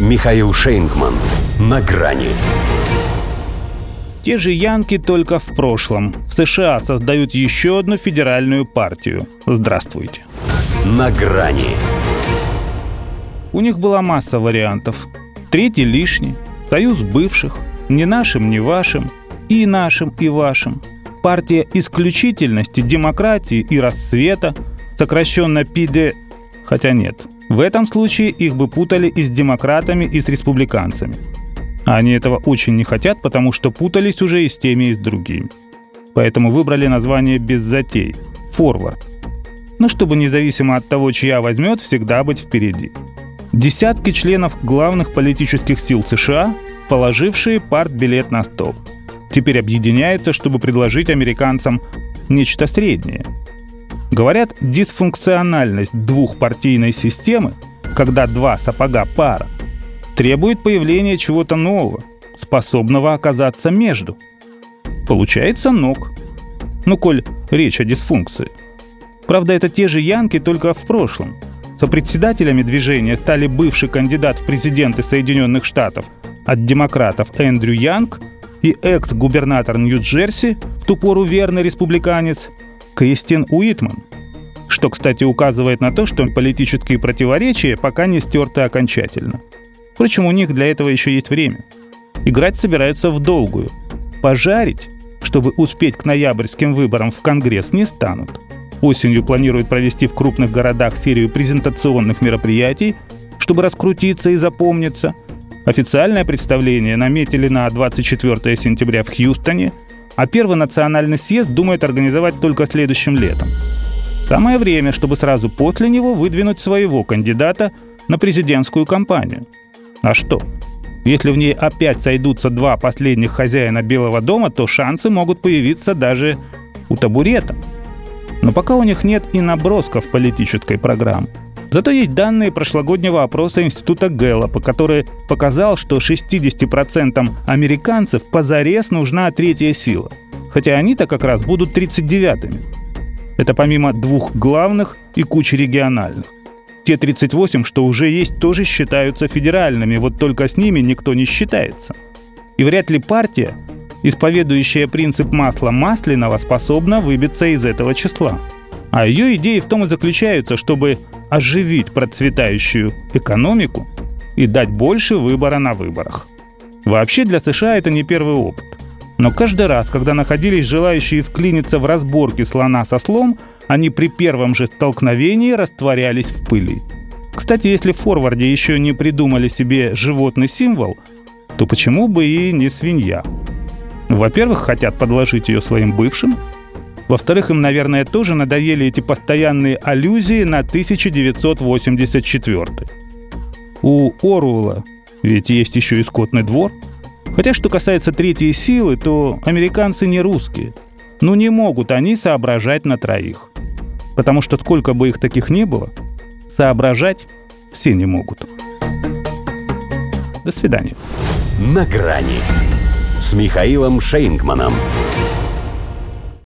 Михаил Шейнгман. На грани. Те же янки только в прошлом. В США создают еще одну федеральную партию. Здравствуйте. На грани. У них была масса вариантов. Третий лишний, союз бывших, не нашим, не вашим, и нашим, и вашим. Партия исключительности, демократии и расцвета, сокращенно ПИДе, хотя нет. В этом случае их бы путали и с демократами, и с республиканцами. А они этого очень не хотят, потому что путались уже и с теми, и с другими. Поэтому выбрали название без затей – «Форвард». Но чтобы независимо от того, чья возьмет, всегда быть впереди. Десятки членов главных политических сил США, положившие партбилет на стол, теперь объединяются, чтобы предложить американцам нечто среднее. Говорят, дисфункциональность двухпартийной системы, когда два сапога пара, требует появления чего-то нового, способного оказаться между. Получается ног. Ну, коль речь о дисфункции. Правда, это те же янки, только в прошлом. Сопредседателями движения стали бывший кандидат в президенты Соединенных Штатов от демократов Эндрю Янг и экс-губернатор Нью-Джерси, в ту пору верный республиканец, Кристин Уитман. Что, кстати, указывает на то, что политические противоречия пока не стерты окончательно – Впрочем, у них для этого еще есть время. Играть собираются в долгую. Пожарить, чтобы успеть к ноябрьским выборам в Конгресс, не станут. Осенью планируют провести в крупных городах серию презентационных мероприятий, чтобы раскрутиться и запомниться. Официальное представление наметили на 24 сентября в Хьюстоне, а первый национальный съезд думает организовать только следующим летом. Самое время, чтобы сразу после него выдвинуть своего кандидата на президентскую кампанию – а что? Если в ней опять сойдутся два последних хозяина Белого дома, то шансы могут появиться даже у табурета. Но пока у них нет и набросков политической программы. Зато есть данные прошлогоднего опроса Института Гэллопа, который показал, что 60% американцев позарез нужна третья сила. Хотя они-то как раз будут 39-ми. Это помимо двух главных и кучи региональных. Те 38, что уже есть, тоже считаются федеральными, вот только с ними никто не считается. И вряд ли партия, исповедующая принцип масла масляного, способна выбиться из этого числа. А ее идеи в том и заключаются, чтобы оживить процветающую экономику и дать больше выбора на выборах. Вообще для США это не первый опыт. Но каждый раз, когда находились желающие вклиниться в разборки слона со слом, они при первом же столкновении растворялись в пыли. Кстати, если в форварде еще не придумали себе животный символ, то почему бы и не свинья? Во-первых, хотят подложить ее своим бывшим. Во-вторых, им, наверное, тоже надоели эти постоянные аллюзии на 1984. У Оруэлла ведь есть еще и скотный двор. Хотя, что касается третьей силы, то американцы не русские. Ну не могут они соображать на троих. Потому что сколько бы их таких не было, соображать все не могут. До свидания. На грани с Михаилом Шейнгманом.